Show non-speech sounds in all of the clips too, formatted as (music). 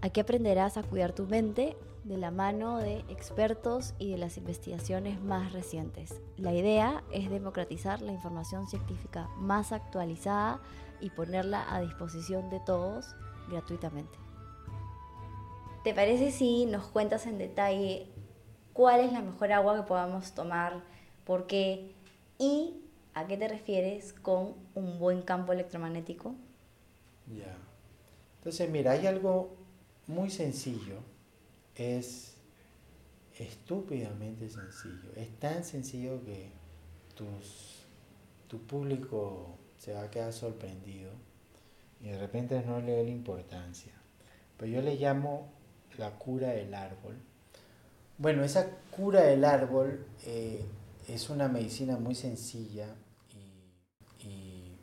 Aquí aprenderás a cuidar tu mente de la mano de expertos y de las investigaciones más recientes. La idea es democratizar la información científica más actualizada y ponerla a disposición de todos gratuitamente. ¿Te parece si nos cuentas en detalle cuál es la mejor agua que podamos tomar, por qué y a qué te refieres con un buen campo electromagnético? Ya. Entonces, mira, hay algo muy sencillo, es estúpidamente sencillo. Es tan sencillo que tus, tu público se va a quedar sorprendido y de repente no le da importancia. Pero yo le llamo la cura del árbol. Bueno, esa cura del árbol eh, es una medicina muy sencilla y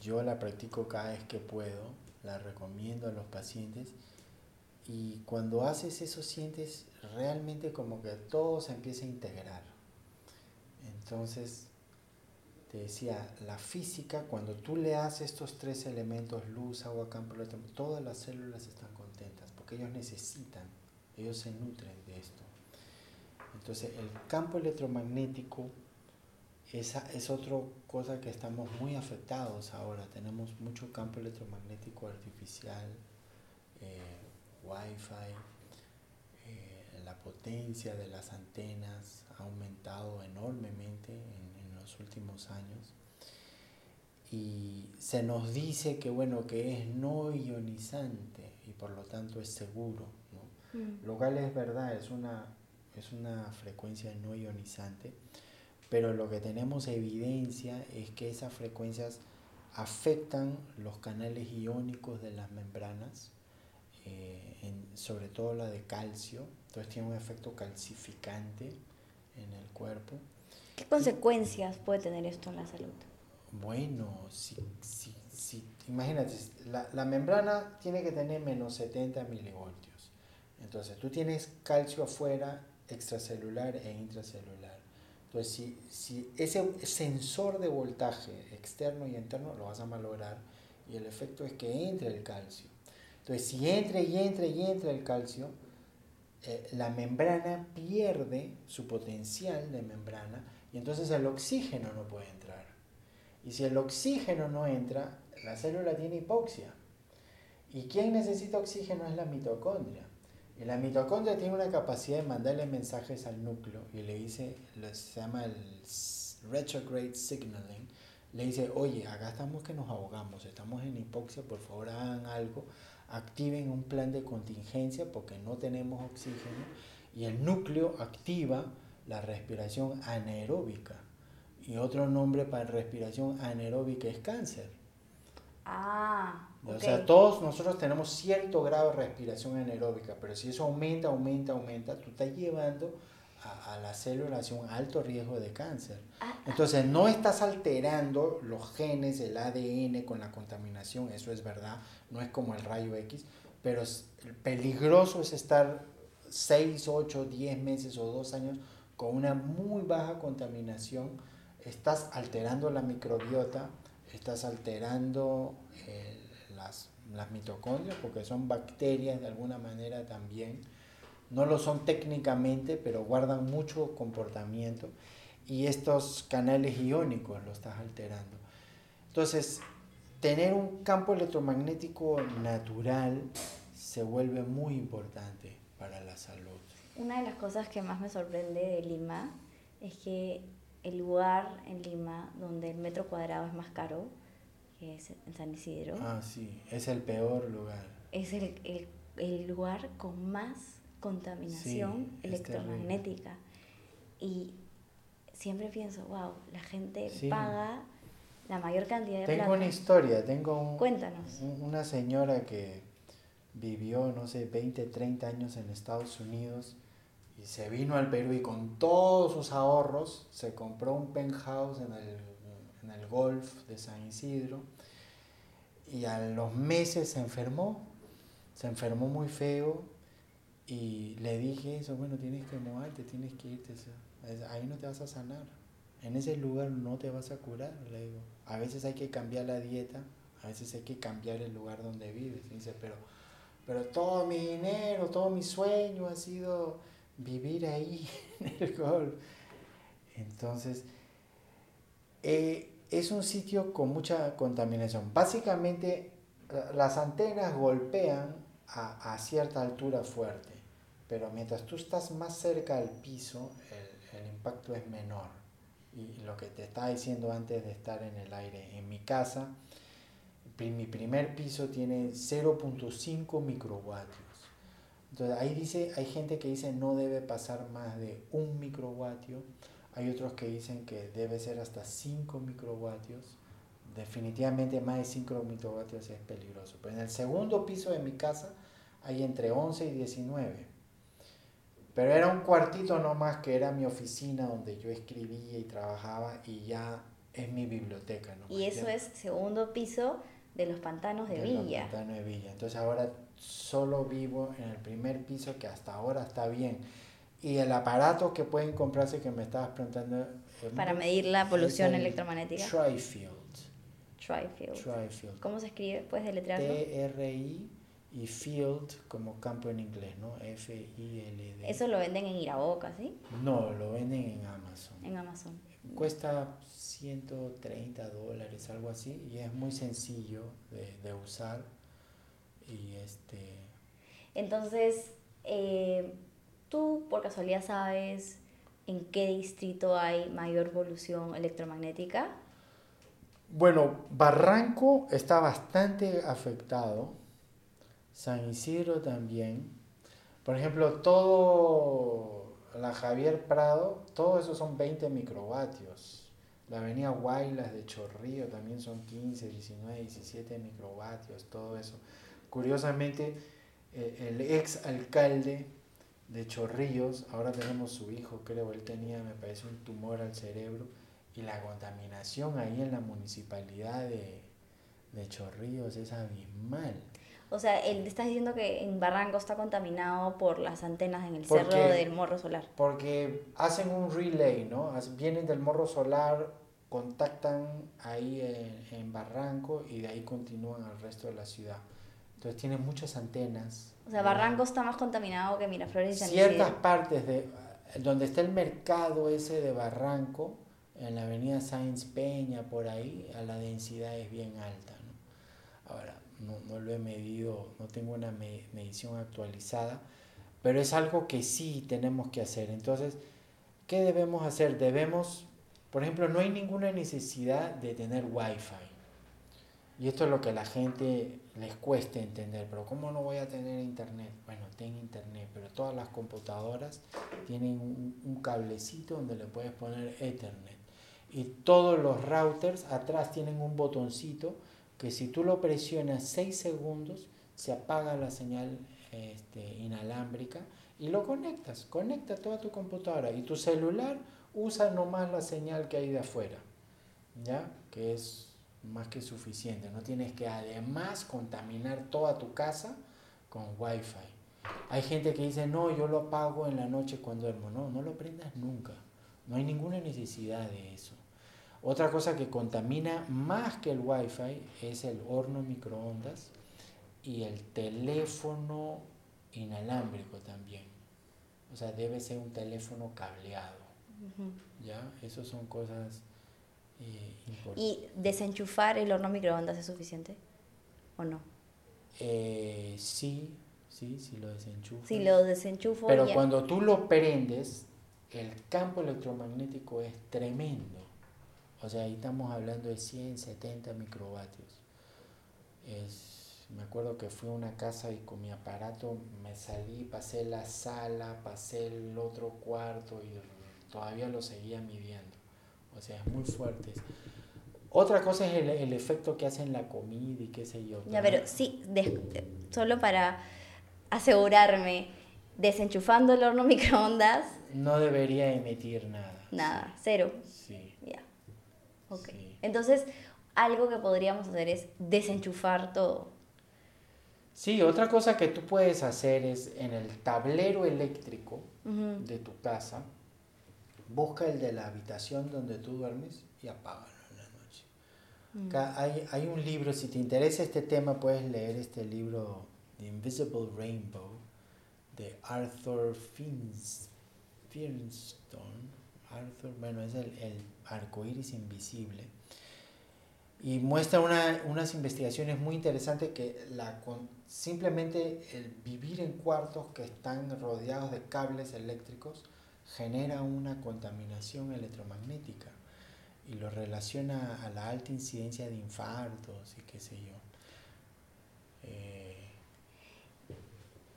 yo la practico cada vez que puedo, la recomiendo a los pacientes y cuando haces eso sientes realmente como que todo se empieza a integrar. Entonces, te decía, la física, cuando tú le das estos tres elementos, luz, agua, campo, todas las células están contentas porque ellos necesitan, ellos se nutren de esto. Entonces, el campo electromagnético esa es otra cosa que estamos muy afectados ahora. Tenemos mucho campo electromagnético artificial. Eh, Wi-Fi, eh, la potencia de las antenas ha aumentado enormemente en, los últimos años y se nos dice que bueno que es no ionizante y por lo tanto es seguro mm. lo cual es verdad es una es una frecuencia no ionizante pero lo que tenemos evidencia es que esas frecuencias afectan los canales iónicos de las membranas eh, sobre todo la de calcio, entonces tiene un efecto calcificante en el cuerpo. ¿Qué consecuencias puede tener esto en la salud? Bueno, si, si, si imagínate, la, la, membrana tiene que tener menos 70 milivoltios. Entonces tú tienes calcio afuera, extracelular e intracelular. Entonces, si, si ese sensor de voltaje externo y interno lo vas a malograr y el efecto es que entre el calcio. Entonces, si entra y entra y entra el calcio, eh, la membrana pierde su potencial de membrana y entonces el oxígeno no puede entrar. Y si el oxígeno no entra, la célula tiene hipoxia. ¿Y quién necesita oxígeno? Es la mitocondria. Y la mitocondria tiene una capacidad de mandarle mensajes al núcleo y le dice, se llama el retrograde signaling, le dice, oye, acá estamos que nos ahogamos, estamos en hipoxia, por favor hagan algo activen un plan de contingencia porque no tenemos oxígeno y el núcleo activa la respiración anaeróbica. Y otro nombre para respiración anaeróbica es cáncer. Ah, O sea, todos nosotros tenemos cierto grado de respiración anaeróbica, pero si eso aumenta, aumenta, aumenta, tú estás llevando a, la célula hacia un alto riesgo de cáncer. Ah, ah. Entonces, no estás alterando los genes, el ADN con la contaminación, eso es verdad, no es como el rayo X, pero peligroso es estar 6, 8, 10 meses o 2 años con una muy baja contaminación, estás alterando la microbiota, estás alterando eh, las, las mitocondrias, porque son bacterias de alguna manera también, no lo son técnicamente, pero guardan mucho comportamiento y estos canales iónicos lo estás alterando. Entonces, tener un campo electromagnético natural se vuelve muy importante para la salud. Una de las cosas que más me sorprende de Lima es que el lugar en Lima donde el metro cuadrado es más caro, que es en San Isidro. Ah, sí, es el peor lugar. Es el, el, el lugar con más contaminación electromagnética. Y siempre pienso, wow, la gente paga la mayor cantidad de Tengo una historia, tengo Cuéntanos. una señora que vivió, no sé, 20, 30 años en Estados Unidos y se vino al Perú y con todos sus ahorros se compró un penthouse en el, en el Golf de San Isidro y a los meses se enfermó, se enfermó muy feo y le dije eso, bueno, tienes que moverte, tienes que irte, ahí no te vas a sanar, en ese lugar no te vas a curar, le digo. A veces hay que cambiar la dieta, a veces hay que cambiar el lugar donde vives. dice, pero, pero todo mi dinero, todo mi sueño ha sido vivir ahí (laughs) en el golf. Entonces, eh, es un sitio con mucha contaminación. Básicamente, las antenas golpean a, a, cierta altura fuerte, pero mientras tú estás más cerca al piso, el, el impacto es menor. Y lo que te estaba diciendo antes de estar en el aire, en mi casa, mi primer piso tiene 0.5 microvatios. Entonces ahí dice, hay gente que dice no debe pasar más de un microvatio, hay otros que dicen que debe ser hasta 5 microvatios. Definitivamente más de 5 microvatios es peligroso. Pero en el segundo piso de mi casa hay entre 11 y 19. Pero era un cuartito nomás que era mi oficina donde yo escribía y trabajaba y ya es mi biblioteca. Y eso es segundo piso de los pantanos de, Villa. Los pantanos de Villa. Entonces ahora solo vivo en el primer piso que hasta ahora está bien. Y el aparato que pueden comprarse que me estabas preguntando. Para medir la polución electromagnética. Trifield. Trifield. Trifield. ¿Cómo se escribe? ¿Puedes deletrearlo? T-R-I y field como campo en inglés, ¿no? F-I-L-D. ¿Eso lo venden en Iraboca, sí? No, lo venden en Amazon. En Amazon. Cuesta 130 dólares, algo así, y es muy sencillo de, usar. Y este... Entonces, eh, ¿tú por casualidad sabes en qué distrito hay mayor polución electromagnética? Bueno, Barranco está bastante afectado, San Isidro también. Por ejemplo, todo la Javier Prado, todo eso son 20 microvatios. La avenida Guaylas de Chorrillo también son 15, 19, 17 microvatios, todo eso. Curiosamente, eh, el ex alcalde de Chorrillos, ahora tenemos su hijo, creo, él tenía, me parece, un tumor al cerebro, y la contaminación ahí en la municipalidad de, de Chorrillos es abismal. O sea, él está diciendo que en Barranco está contaminado por las antenas en el cerro del morro solar. Porque hacen un relay, ¿no? Vienen del morro solar, contactan ahí en, Barranco y de ahí continúan al resto de la ciudad. Entonces tiene muchas antenas. O sea, Barranco está más contaminado que Miraflores y San Ciertas partes de donde está el mercado ese de Barranco, en la avenida Sáenz Peña, por ahí, a la densidad es bien alta. ¿no? Ahora, no, no, lo he medido, no tengo una medición actualizada, pero es algo que sí tenemos que hacer. Entonces, ¿qué debemos hacer? Debemos por ejemplo, no hay ninguna necesidad de tener Wi-Fi. Y esto es lo que a la gente les cuesta entender, pero ¿cómo no voy a tener internet? Bueno, ten internet, pero todas las computadoras tienen un, cablecito donde le puedes poner Ethernet. Y todos los routers atrás tienen un botoncito que si tú lo presionas 6 segundos se apaga la señal este, inalámbrica y lo conectas. Conecta toda tu computadora y tu celular usa nomás la señal que hay de afuera, ¿ya? Que es más que suficiente. No tienes que además contaminar toda tu casa con wifi. Hay gente que dice, no, yo lo apago en la noche cuando duermo. No, no lo prendas nunca. No hay ninguna necesidad de eso. Otra cosa que contamina más que el wifi es el horno microondas y el teléfono inalámbrico también. O sea, debe ser un teléfono cableado. ¿Ya? Esas son cosas eh, importantes. ¿Y desenchufar el horno microondas es suficiente? ¿O no? Eh, sí, sí, sí lo desenchufo. Si lo desenchufo. Pero cuando tú lo prendes, el campo electromagnético es tremendo. O sea, ahí estamos hablando de 170 microvatios. Es, me acuerdo que fui a una casa y con mi aparato me salí, pasé la sala, pasé el otro cuarto y todavía lo seguía midiendo. O sea, es muy fuerte. Otra cosa es el, efecto que hace en la comida y qué sé yo. Ya, pero sí, solo para asegurarme, desenchufando el horno (laughs) microondas. No debería emitir nada. Nada, cero. Sí. Ok. Entonces, algo que podríamos hacer es desenchufar todo. Sí, otra cosa que tú puedes hacer es en el tablero eléctrico de tu casa, busca el de la habitación donde tú duermes y apágalo en la noche. Mm. hay, hay, un libro, si te interesa este tema, puedes leer este libro The Invisible Rainbow, de Arthur Fins, Arthur, bueno, es el, el arco iris invisible. Y muestra una, unas investigaciones muy interesantes que la, simplemente el vivir en cuartos que están rodeados de cables eléctricos genera una contaminación electromagnética y lo relaciona a la alta incidencia de infartos y qué sé yo. Eh,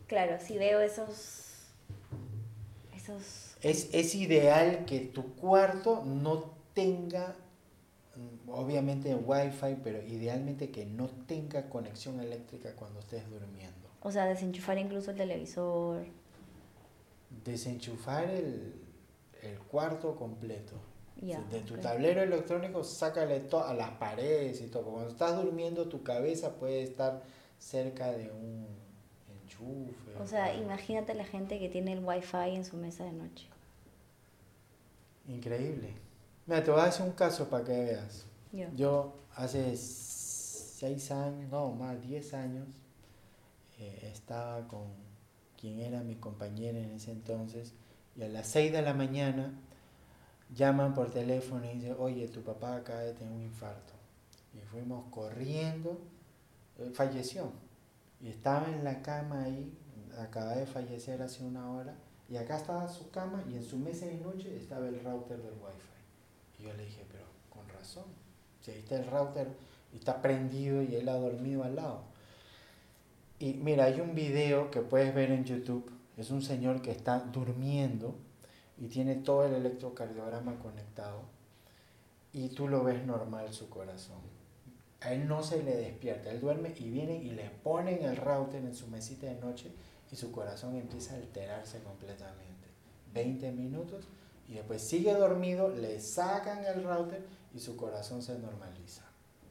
claro, si veo esos... esos... Es, es ideal que tu cuarto no tenga, mm, obviamente wifi, pero idealmente que no tenga conexión eléctrica cuando estés durmiendo. O sea, desenchufar incluso el televisor. Desenchufar el, el cuarto completo de tu tablero electrónico, sácale a las paredes y todo. Cuando estás durmiendo, tu cabeza puede estar cerca de un enchufe. O sea, imagínate la gente que tiene el wifi en su mesa de noche. Increíble. Mira, te voy a hacer un caso para que veas. Yo, hace seis años, no, más, diez años, eh, estaba con quien era mi compañera en ese entonces, y a las seis de la mañana llaman por teléfono y dicen, oye, tu papá acaba de tener un infarto. Y fuimos corriendo, eh, falleció. Y estaba en la cama ahí, acaba de fallecer hace una hora, y acá estaba su cama y en su mesa de noche estaba el router del wifi. Yo le dije, pero con razón, si ahí está el router y está prendido y él ha dormido al lado. Y mira, hay un video que puedes ver en YouTube, es un señor que está durmiendo y tiene todo el electrocardiograma conectado y tú lo ves normal su corazón. A él no se le despierta, él duerme y viene y le ponen el router en su mesita de noche y su corazón empieza a alterarse completamente. 20 minutos y después sigue dormido, le sacan el router y su corazón se normaliza.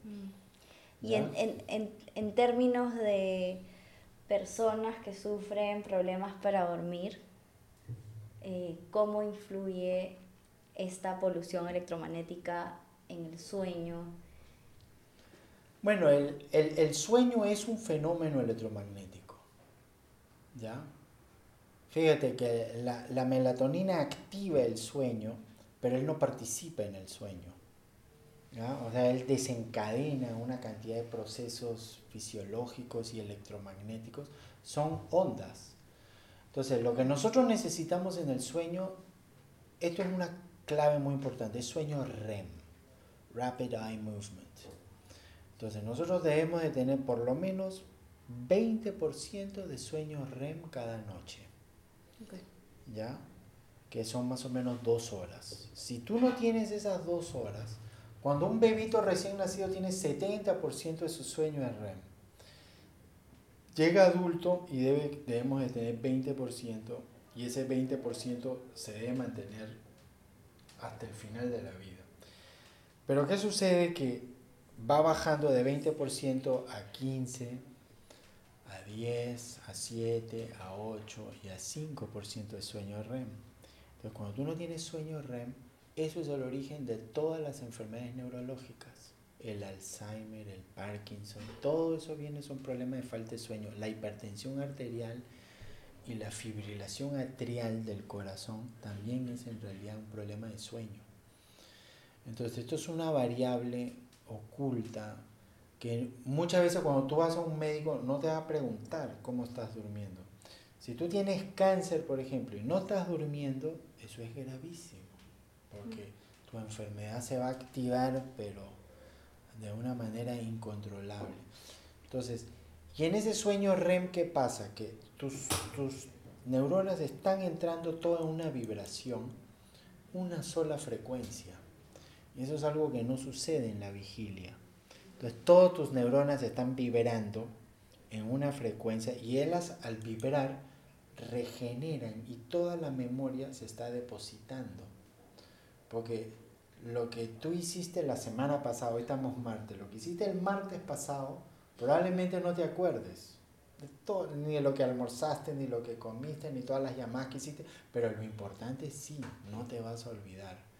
Mm. Y en, en, en términos de personas que sufren problemas para dormir, eh, cómo influye esta polución electromagnética en el sueño. Bueno, el, el, el sueño es un fenómeno electromagnético. ¿Ya? Fíjate que la, la, melatonina activa el sueño, pero él no participa en el sueño. ¿ya? O sea, él desencadena una cantidad de procesos fisiológicos y electromagnéticos. Son ondas. Entonces, lo que nosotros necesitamos en el sueño, esto es una clave muy importante, es sueño REM, Rapid Eye Movement. Entonces, nosotros debemos de tener por lo menos 20% de sueño REM cada noche. ¿Ya? Que son más o menos dos horas. Si tú no tienes esas dos horas, cuando un bebito recién nacido tiene 70% de su sueño en REM, llega adulto y debe, debemos de tener 20% y ese 20% se debe mantener hasta el final de la vida. Pero ¿qué sucede? Que va bajando de 20% a 15, a 10, a 7, a 8 y a 5% de sueño REM. Entonces cuando tú no tienes sueño REM, eso es el origen de todas las enfermedades neurológicas el Alzheimer, el Parkinson, todo eso viene, son problemas de falta de sueño. La hipertensión arterial y la fibrilación atrial del corazón también es en realidad un problema de sueño. Entonces esto es una variable oculta que muchas veces cuando tú vas a un médico no te va a preguntar cómo estás durmiendo. Si tú tienes cáncer, por ejemplo, y no estás durmiendo, eso es gravísimo, porque tu enfermedad se va a activar, pero de una manera incontrolable. Entonces, y en ese sueño REM, ¿qué pasa? Que tus, tus neuronas están entrando toda una vibración, una sola frecuencia. Y eso es algo que no sucede en la vigilia. Entonces, todas tus neuronas están vibrando en una frecuencia y ellas al vibrar regeneran y toda la memoria se está depositando. Porque lo que tú hiciste la semana pasada, hoy estamos martes, lo que hiciste el martes pasado, probablemente no te acuerdes. De todo, ni de lo que almorzaste, ni lo que comiste, ni todas las llamadas que hiciste, pero lo importante sí, no te vas a olvidar.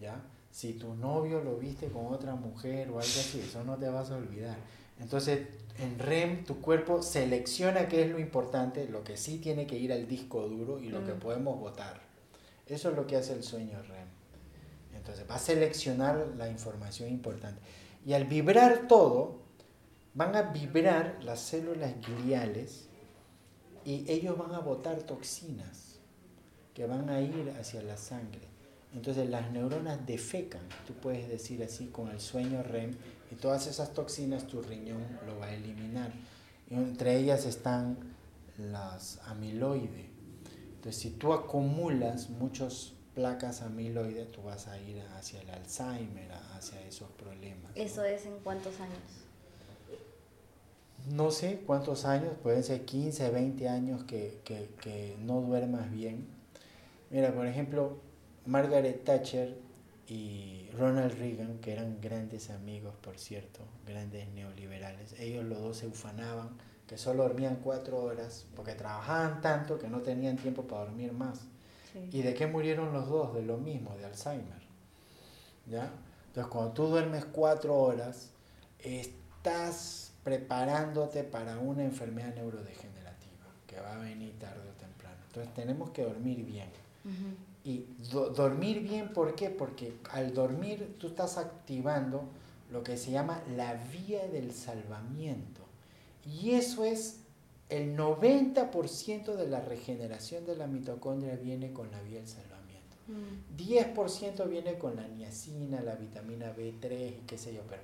¿Ya? Si tu novio lo viste con otra mujer o algo así, eso no te vas a olvidar. Entonces, en REM, tu cuerpo selecciona qué es lo importante, lo que sí tiene que ir al disco duro y lo que Mm. podemos votar. Eso es lo que hace el sueño REM. Entonces, va a seleccionar la información importante. Y al vibrar todo, van a vibrar las células gliales y ellos van a botar toxinas que van a ir hacia la sangre. Entonces las neuronas defecan, tú puedes decir así, con el sueño REM, y todas esas toxinas tu riñón lo va a eliminar. Y entre ellas están las amiloide. Entonces si tú acumulas muchas placas amiloide, tú vas a ir hacia el Alzheimer, hacia esos problemas. ¿no? ¿Eso es en cuántos años? No sé cuántos años, pueden ser 15, 20 años que, que, que no duermas bien. Mira, por ejemplo, Margaret Thatcher y Ronald Reagan, que eran grandes amigos, por cierto, grandes neoliberales, ellos los dos se ufanaban que solo dormían cuatro horas porque trabajaban tanto que no tenían tiempo para dormir más. ¿Y de qué murieron los dos? De lo mismo, de Alzheimer. ¿Ya? Entonces, cuando tú duermes cuatro horas, estás preparándote para una enfermedad neurodegenerativa que va a venir tarde o temprano. Entonces, tenemos que dormir bien. Y do- dormir bien, ¿por qué? Porque al dormir tú estás activando lo que se llama la vía del salvamiento. Y eso es el 90% de la regeneración de la mitocondria viene con la vía del salvamiento. Mm. 10% viene con la niacina, la vitamina B3 y qué sé yo, pero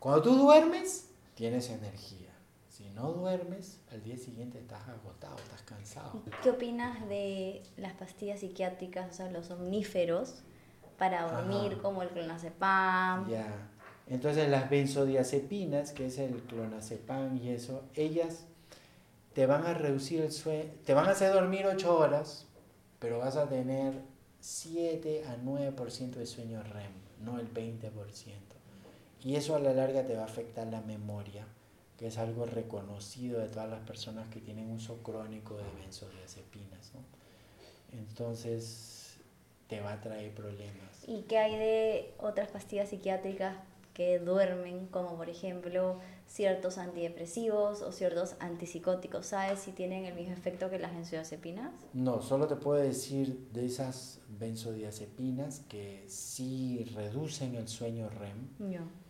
cuando tú duermes, tienes energía. No duermes, al día siguiente estás agotado, estás cansado. ¿Qué opinas de las pastillas psiquiátricas, o sea, los omníferos para dormir, Ajá. como el clonazepam? Ya. Entonces las benzodiazepinas, que es el clonazepam y eso, ellas te van a reducir el sueño, te van a hacer dormir 8 horas, pero vas a tener 7 a 9% de sueño REM, no el 20%. Y eso a la larga te va a afectar la memoria, que es algo reconocido de todas las personas que tienen uso crónico de benzodiazepinas. ¿no? Entonces te va a traer problemas. ¿Y qué hay de otras pastillas psiquiátricas que duermen, como por ejemplo ciertos antidepresivos o ciertos antipsicóticos? ¿Sabes si tienen el mismo efecto que las benzodiazepinas? No, solo te puedo decir de esas benzodiazepinas que sí reducen el sueño REM. No.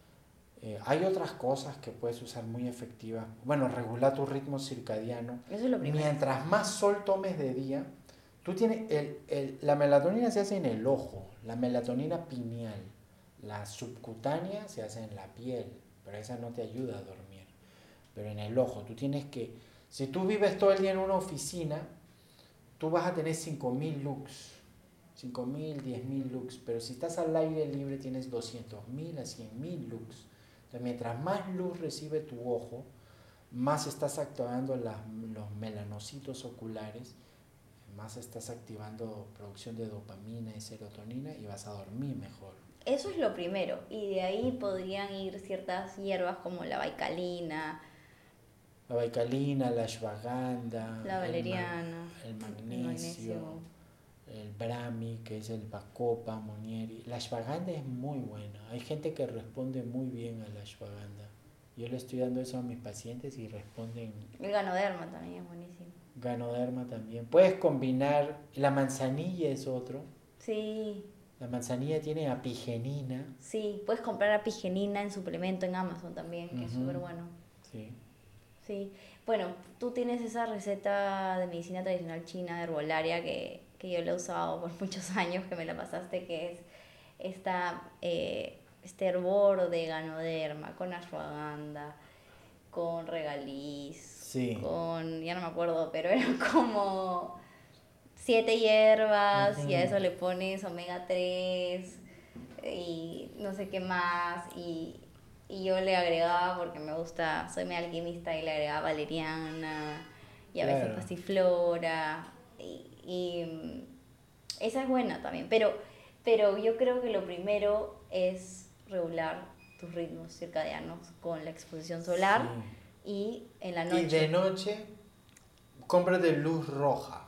Eh, hay otras cosas que puedes usar muy efectivas. Bueno, regular tu ritmo circadiano. Eso es lo primero. Mientras más sol tomes de día, tú tienes el, el- la melatonina se hace en el ojo, la melatonina pineal, la subcutánea se hace en la piel, pero esa no te ayuda a dormir. Pero en el ojo, tú tienes que, si tú vives todo el día en una oficina, tú vas a tener 5000 lux, 5000, 10000 lux, pero si estás al aire libre tienes 200.000 a 100.000 lux. Entonces, mientras más luz recibe tu ojo, más estás activando las- los melanocitos oculares, más estás activando producción de dopamina y serotonina y vas a dormir mejor. Eso es lo primero. Y de ahí podrían ir ciertas hierbas como la baicalina, La baicalina, la ashwagandha, la el ma- valeriana, el, magnesio. El brahmi, que es el bacopa, monieri. La ashwagandha es muy buena. Hay gente que responde muy bien a la ashwagandha. Yo le estoy dando eso a mis pacientes y responden El ganoderma también es buenísimo. Ganoderma también. Puedes combinar, la manzanilla es otro. Sí, La manzanilla tiene apigenina. sí. Puedes comprar apigenina en suplemento en Amazon también, que es súper bueno. Sí. Sí. Bueno, tú tienes esa receta de medicina tradicional china, herbolaria, que, que yo la he usado por (laughs) muchos años, que me la pasaste, que es esta, eh, este hervor de ganoderma con ashwagandha, con regaliz, Sí. con, ya no me acuerdo, pero eran (laughs) como siete hierbas y a eso le pones omega 3 y no sé qué más. Y, y yo le agregaba porque me gusta, soy medio alquimista y le agregaba valeriana y a veces pasiflora y, y, mm, esa es buena también, pero, pero yo creo que lo primero es regular tus ritmos circadianos con la exposición solar y en la noche. Y de noche, cómprate luz roja.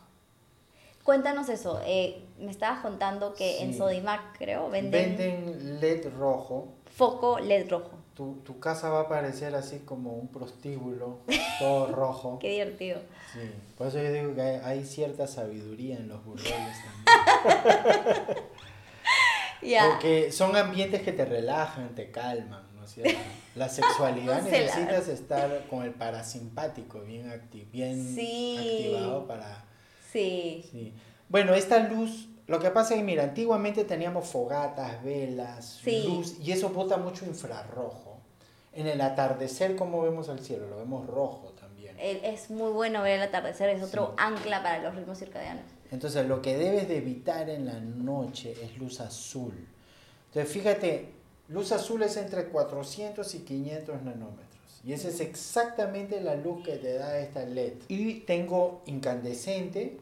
Cuéntanos eso. eh, me estabas contando que en. Sodimac, creo, venden, Venden LED rojo. foco LED rojo. Tu, tu casa va a parecer así como un prostíbulo, todo (laughs) rojo. Qué divertido. Sí, por eso yo digo que hay, hay cierta sabiduría en los burdeles también. (laughs) Porque son ambientes que te relajan, te calman, ¿no es cierto? La sexualidad (laughs) No necesitas estar con el parasimpático bien, acti bien Sí. activado para... Sí. Sí. Bueno, esta luz, lo que pasa es que, mira, antiguamente teníamos fogatas, velas, Sí. luz, y eso bota mucho infrarrojo. En el atardecer, ¿cómo vemos el cielo? Lo vemos rojo también. Es muy bueno ver el atardecer, es otro Sí. ancla para los ritmos circadianos. Entonces, lo que debes de evitar en la noche es luz azul. Entonces, fíjate, luz azul es entre 400 y 500 nanómetros. Y esa es exactamente la luz que te da esta LED. Y tengo incandescente,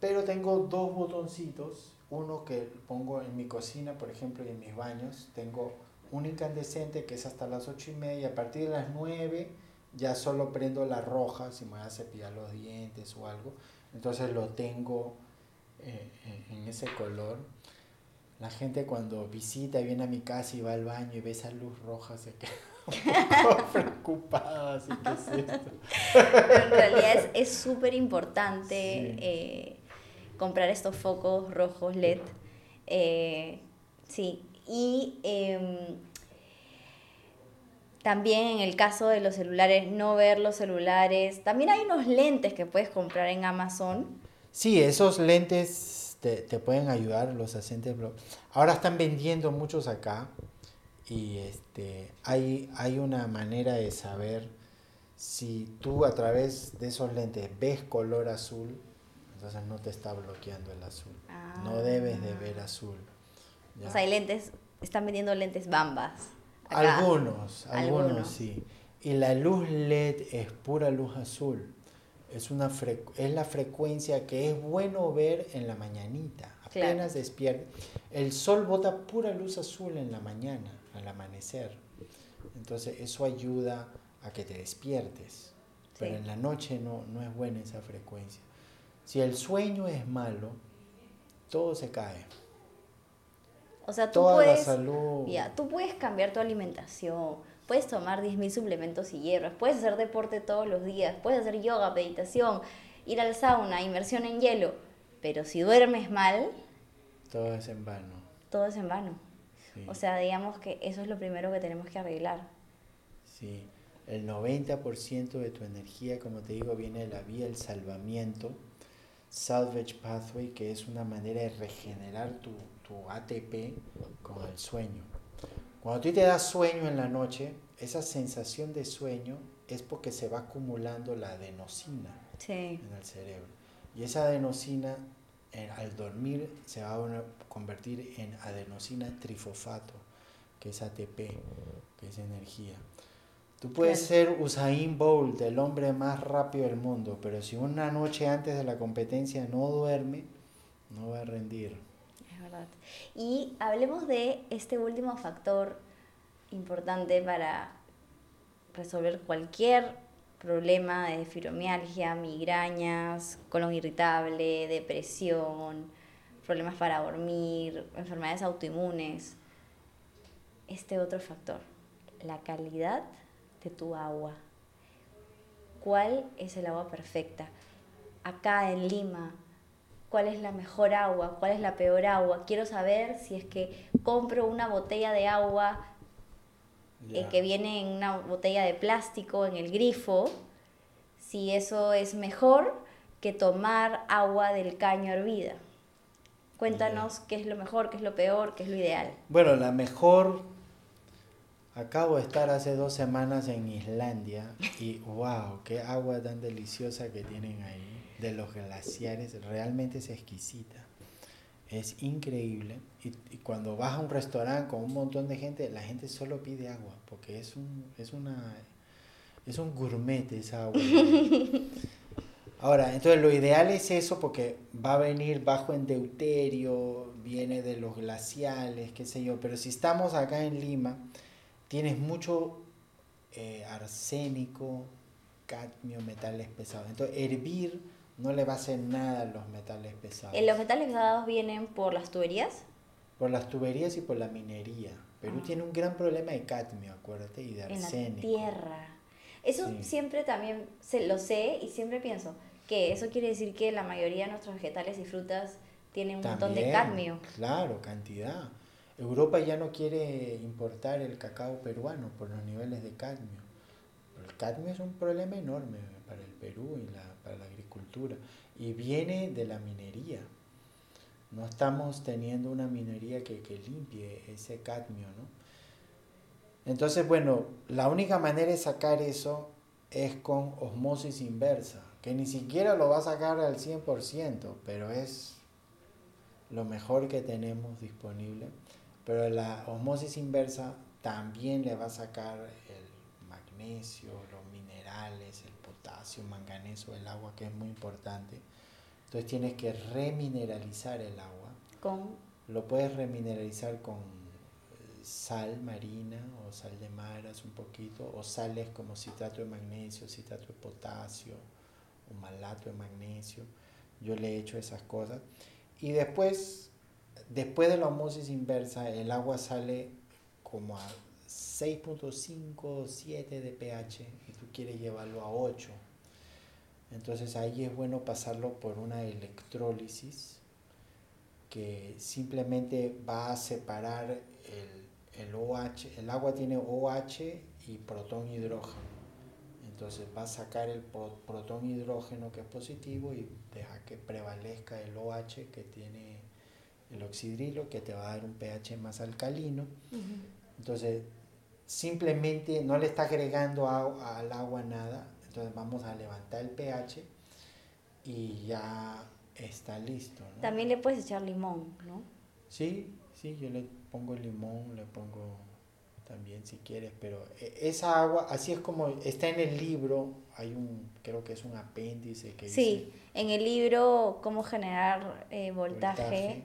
pero tengo dos botoncitos. Uno que pongo en mi cocina, por ejemplo, y en mis baños. Tengo un incandescente que es hasta las 8 y media. A partir de las 9 ya solo prendo la roja si me voy a cepillar los dientes o algo. Entonces lo tengo eh, en- en ese color. La gente cuando visita, viene a mi casa y va al baño y ve esa luz roja se queda (laughs) un poco (laughs) preocupada. Así que es esto. En realidad es- es súper importante Sí. eh, comprar estos focos rojos LED. Eh, sí, y em, también en el caso de los celulares, no ver los celulares. También hay unos lentes que puedes comprar en Amazon. Sí, esos lentes te, te pueden ayudar, los blo- Ahora están vendiendo muchos acá y este, hay, hay una manera de saber si tú a través de esos lentes ves color azul, entonces no te está bloqueando el azul. No debes de ver azul. ¿ya? O sea, hay lentes, están vendiendo lentes bambas. acá. Algunos, algunos, Algunos. sí. Y la luz LED es pura luz azul. Es, una es la frecuencia que es bueno ver en la mañanita. Claro. Apenas despierta. El sol bota pura luz azul en la mañana, al amanecer. Entonces eso ayuda a que te despiertes. Pero en la noche no, no es buena esa frecuencia. Si el sueño es malo, todo se cae. O sea, tú Toda puedes, la salud. ya, tú puedes cambiar tu alimentación, puedes tomar 10.000 suplementos y hierbas, puedes hacer deporte todos los días, puedes hacer yoga, meditación, ir al sauna, inmersión en hielo, pero si duermes mal, Todo es en vano. todo es en vano. sí. O sea, digamos que eso es lo primero que tenemos que arreglar. Sí, el 90% de tu energía, como te digo, viene de la vía del salvamiento, salvage pathway, que es una manera de regenerar tu, tu ATP con el sueño. Cuando tú te das sueño en la noche, esa sensación de sueño es porque se va acumulando la adenosina Sí. en el cerebro. Y esa adenosina eh, al dormir se va a una- convertir en adenosina trifosfato, que es ATP, que es energía. Tú puedes Claro. ser Usain Bolt, el hombre más rápido del mundo, pero si una noche antes de la competencia no duerme, no va a rendir. Es verdad. Y hablemos de este último factor importante para resolver cualquier problema de fibromialgia, migrañas, colon irritable, depresión, problemas para dormir, enfermedades autoinmunes. Este otro factor, la calidad de tu agua. ¿Cuál es el agua perfecta? Acá en Lima, cuál es la mejor agua, cuál es la peor agua. Quiero saber si es que compro una botella de agua eh, que viene en una botella de plástico en el grifo, si eso es mejor que tomar agua del caño hervida. Cuéntanos qué es lo mejor, qué es lo peor, qué es lo ideal. Bueno, la mejor. Acabo de estar hace dos semanas en Islandia y wow, qué agua tan deliciosa que tienen ahí de los glaciares, realmente es exquisita. Es increíble. Y, y cuando vas a un restaurante con un montón de gente, la gente solo pide agua, porque es un, es una, es un gourmet esa agua. Ahora, entonces lo ideal es eso porque va a venir bajo en deuterio, viene de los glaciales, qué sé yo, pero si estamos acá en Lima, tienes mucho eh, arsénico, cadmio, metales pesados. Entonces, hervir no le va a hacer nada a los metales pesados. Eh, ¿Los metales pesados vienen por las tuberías? Por las tuberías y por la minería. Perú Ah. tiene un gran problema de cadmio, acuérdate, y de En la arsénico. tierra. Eso Sí. siempre también se, lo sé y siempre pienso que eso quiere decir que la mayoría de nuestros vegetales y frutas tienen un montón de cadmio. Claro, cantidad. Europa ya no quiere importar el cacao peruano por los niveles de cadmio. El cadmio es un problema enorme para el Perú y la, para la agricultura. Y viene de la minería. No estamos teniendo una minería que, que limpie ese cadmio, ¿no? Entonces, bueno, la única manera de sacar eso es con osmosis inversa, que ni siquiera lo va a sacar al 100%, pero es lo mejor que tenemos disponible. Pero la osmosis inversa también le va a sacar el magnesio, los minerales, el potasio, manganeso, el agua, que es muy importante. Entonces tienes que remineralizar el agua. Con Lo puedes remineralizar con eh, sal marina o sal de maras un poquito, o sales como citrato de magnesio, citrato de potasio, o malato de magnesio. Yo le he hecho esas cosas. Y después, después de la osmosis inversa, el agua sale como a 6.5, 7 de pH y tú quieres llevarlo a 8. Entonces ahí es bueno pasarlo por una electrólisis que simplemente va a separar el, el OH, el agua tiene OH y protón hidrógeno. Entonces va a sacar el protón hidrógeno que es positivo y deja que prevalezca el OH que tiene el oxidrilo que te va a dar un pH más alcalino. Entonces simplemente no le está agregando a- al agua nada. Entonces vamos a levantar el pH y ya está listo. ¿no? también le puedes echar limón, ¿no? Sí, sí, yo le pongo limón, le pongo también si quieres, pero e- esa agua, así es como está en el libro, hay un, creo que es un apéndice que Sí, en el libro Cómo generar eh, dice voltaje, voltaje.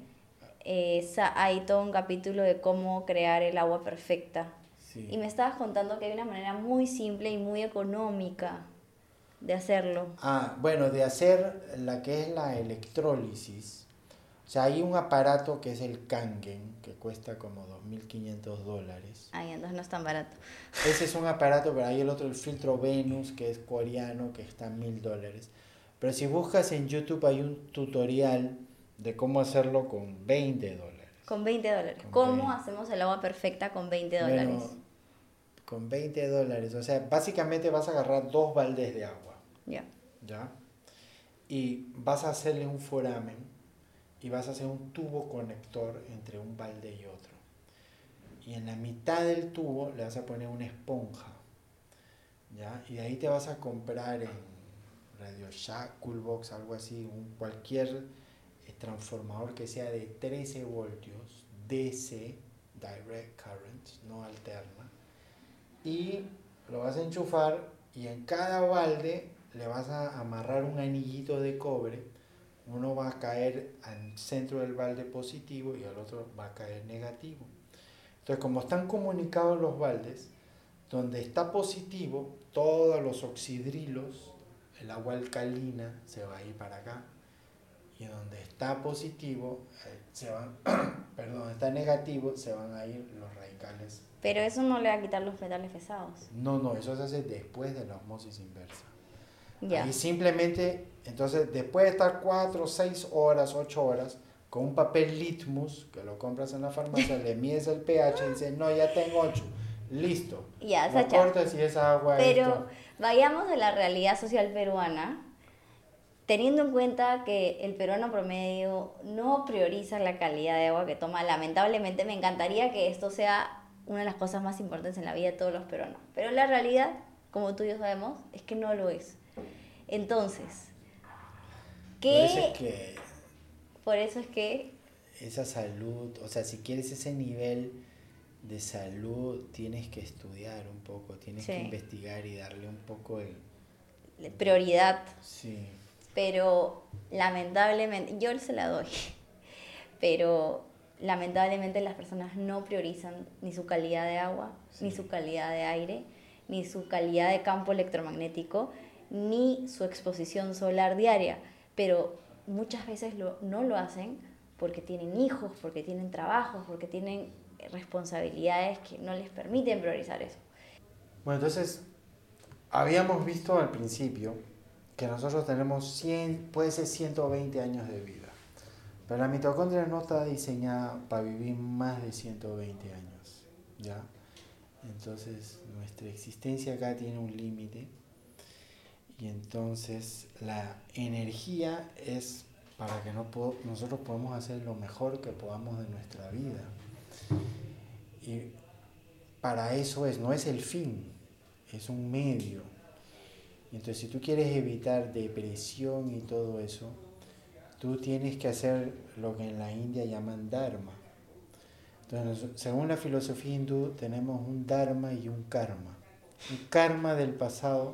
Eh, hay todo un capítulo de cómo crear el agua perfecta. Sí. Y me estabas contando que hay una manera muy simple y muy económica de hacerlo. Ah, bueno, de hacer la que es la electrólisis, o sea, hay un aparato que es el Kangen, que cuesta como 2.500 dólares. Ay, entonces no es tan barato. (laughs) Ese es un aparato, pero hay el otro, el filtro Venus, que es coreano, que está en mil dólares. Pero si buscas en YouTube hay un tutorial de cómo hacerlo con 20 dólares. Con 20 dólares. Con ¿Cómo 20. hacemos el agua perfecta con 20 Bueno, dólares? con 20 dólares. O sea, básicamente vas a agarrar dos baldes de agua, Ya. ¿ya? Y vas a hacerle un foramen y vas a hacer un tubo conector entre un balde y otro. Y en la mitad del tubo le vas a poner una esponja, ¿ya? Y de ahí te vas a comprar en Radio Shack, Coolbox, algo así, un, cualquier transformador que sea de 13 voltios, DC, Direct Current, no alterna. Y lo vas a enchufar y en cada balde le vas a amarrar un anillito de cobre. Uno va a caer al centro del balde positivo y al otro va a caer negativo. Entonces, como están comunicados los baldes, donde está positivo, todos los oxidrilos, el agua alcalina, se va a ir para acá. Y donde está positivo, eh, se van, (clears throat) perdón, está negativo, se van a ir los radicales. Pero eso no le va a quitar los metales pesados. No, no, eso se hace después de la osmosis inversa. Ya. Y simplemente, entonces, después de estar 4, 6 horas, 8 horas, con un papel litmus, que lo compras en la farmacia, (laughs) le mides el pH y dices, no, ya tengo 8, listo. Ya, Lo Sacha. cortas y esa agua Pero esto. vayamos de la realidad social peruana, teniendo en cuenta que el peruano promedio no prioriza la calidad de agua que toma. Lamentablemente me encantaría que esto sea una de las cosas más importantes en la vida de todos los peruanos. Pero la realidad, como tú y yo sabemos, es que no lo es. Entonces, Por ¿qué? eso es que Por eso es que esa salud, o sea, si quieres ese nivel de salud, tienes que estudiar un poco, tienes que investigar y darle un poco el... prioridad Sí, pero lamentablemente, yo se la doy, (laughs) pero lamentablemente las personas no priorizan ni su calidad de agua, ni su calidad de aire, ni su calidad de campo electromagnético, ni su exposición solar diaria, pero muchas veces lo- no lo hacen porque tienen hijos, porque tienen trabajos, porque tienen responsabilidades que no les permiten priorizar eso. Bueno, entonces, habíamos visto al principio que nosotros tenemos 100, puede ser 120 años de vida. Pero la mitocondria no está diseñada para vivir más de 120 años, ¿ya? Entonces, nuestra existencia acá tiene un límite y entonces la energía es para que no nosotros podamos hacer lo mejor que podamos de nuestra vida. Y para eso es, no es el fin, es un medio. Entonces, si tú quieres evitar depresión y todo eso, tú tienes que hacer lo que en la India llaman dharma. Entonces, según la filosofía hindú, tenemos un dharma y un karma. Un karma del pasado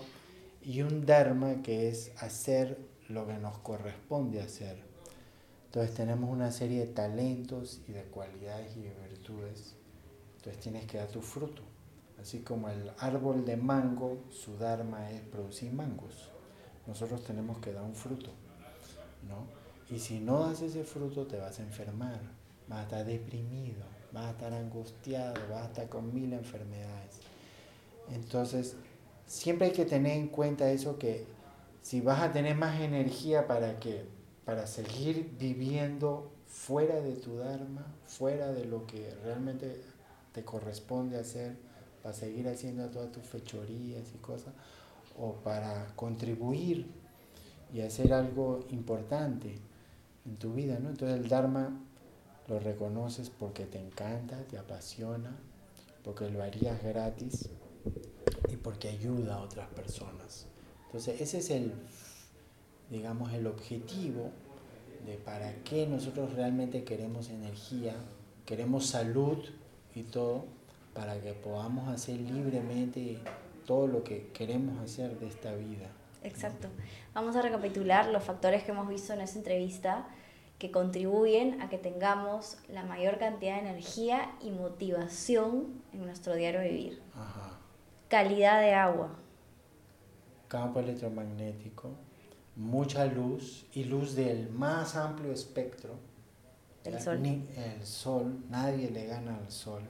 y un dharma que es hacer lo que nos corresponde hacer. Entonces tenemos una serie de talentos y de cualidades y de virtudes. Entonces tienes que dar tu fruto. Así como el árbol de mango, su dharma es producir mangos. Nosotros tenemos que dar un fruto. ¿no? Y si no das ese fruto te vas a enfermar, vas a estar deprimido, vas a estar angustiado, vas a estar con mil enfermedades. Entonces, siempre hay que tener en cuenta eso que si vas a tener más energía para que para seguir viviendo fuera de tu dharma, fuera de lo que realmente te corresponde hacer, para seguir haciendo todas tus fechorías y cosas, o para contribuir y hacer algo importante en tu vida, ¿no? Entonces el Dharma lo reconoces porque te encanta, te apasiona, porque lo harías gratis y porque ayuda a otras personas. Entonces ese es el, digamos, el objetivo de para qué nosotros realmente queremos energía, queremos salud y todo, para que podamos hacer libremente todo lo que queremos hacer de esta vida. Exacto. Vamos a recapitular los factores que hemos visto en esa entrevista que contribuyen a que tengamos la mayor cantidad de energía y motivación en nuestro diario vivir. Ajá calidad de agua. Campo electromagnético, mucha luz y luz del más amplio espectro. El sol. el sol, nadie le gana al sol.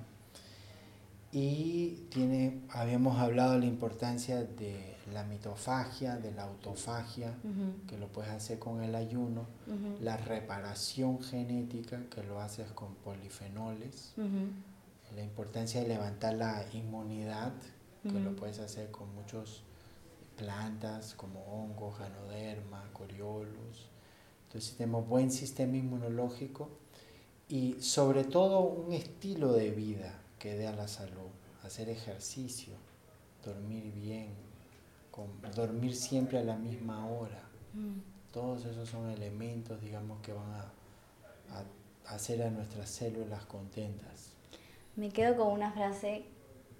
Y tiene, habíamos hablado de la importancia de la mitofagia, de la autofagia, que lo puedes hacer con el ayuno, la reparación genética, que lo haces con polifenoles, la importancia de levantar la inmunidad, que lo puedes hacer con muchas plantas como hongos, ganoderma, coriolus. Entonces tenemos buen sistema inmunológico y sobre todo un estilo de vida que dé a la salud, hacer ejercicio, dormir bien, dormir siempre a la misma hora. Mm. Todos esos son elementos, digamos, que van a, a hacer a nuestras células contentas. Me quedo con una frase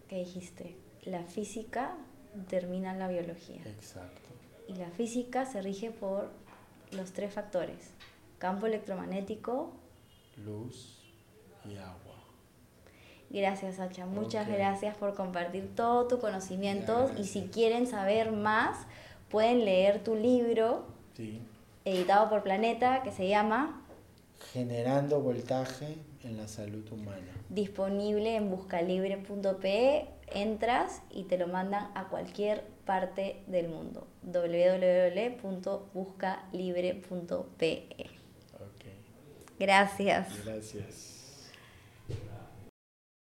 que dijiste, la física determina la biología. Exacto. Y la física se rige por los tres factores, campo electromagnético, luz y agua. Gracias, Sacha. Muchas gracias por compartir todo tu conocimiento. Y si quieren saber más, pueden leer tu libro, editado por Planeta, que se llama Generando voltaje en la salud humana. Disponible en buscalibre.pe entras y te lo mandan a cualquier parte del mundo. www.buscalibre.pe. Okay. Gracias. Gracias.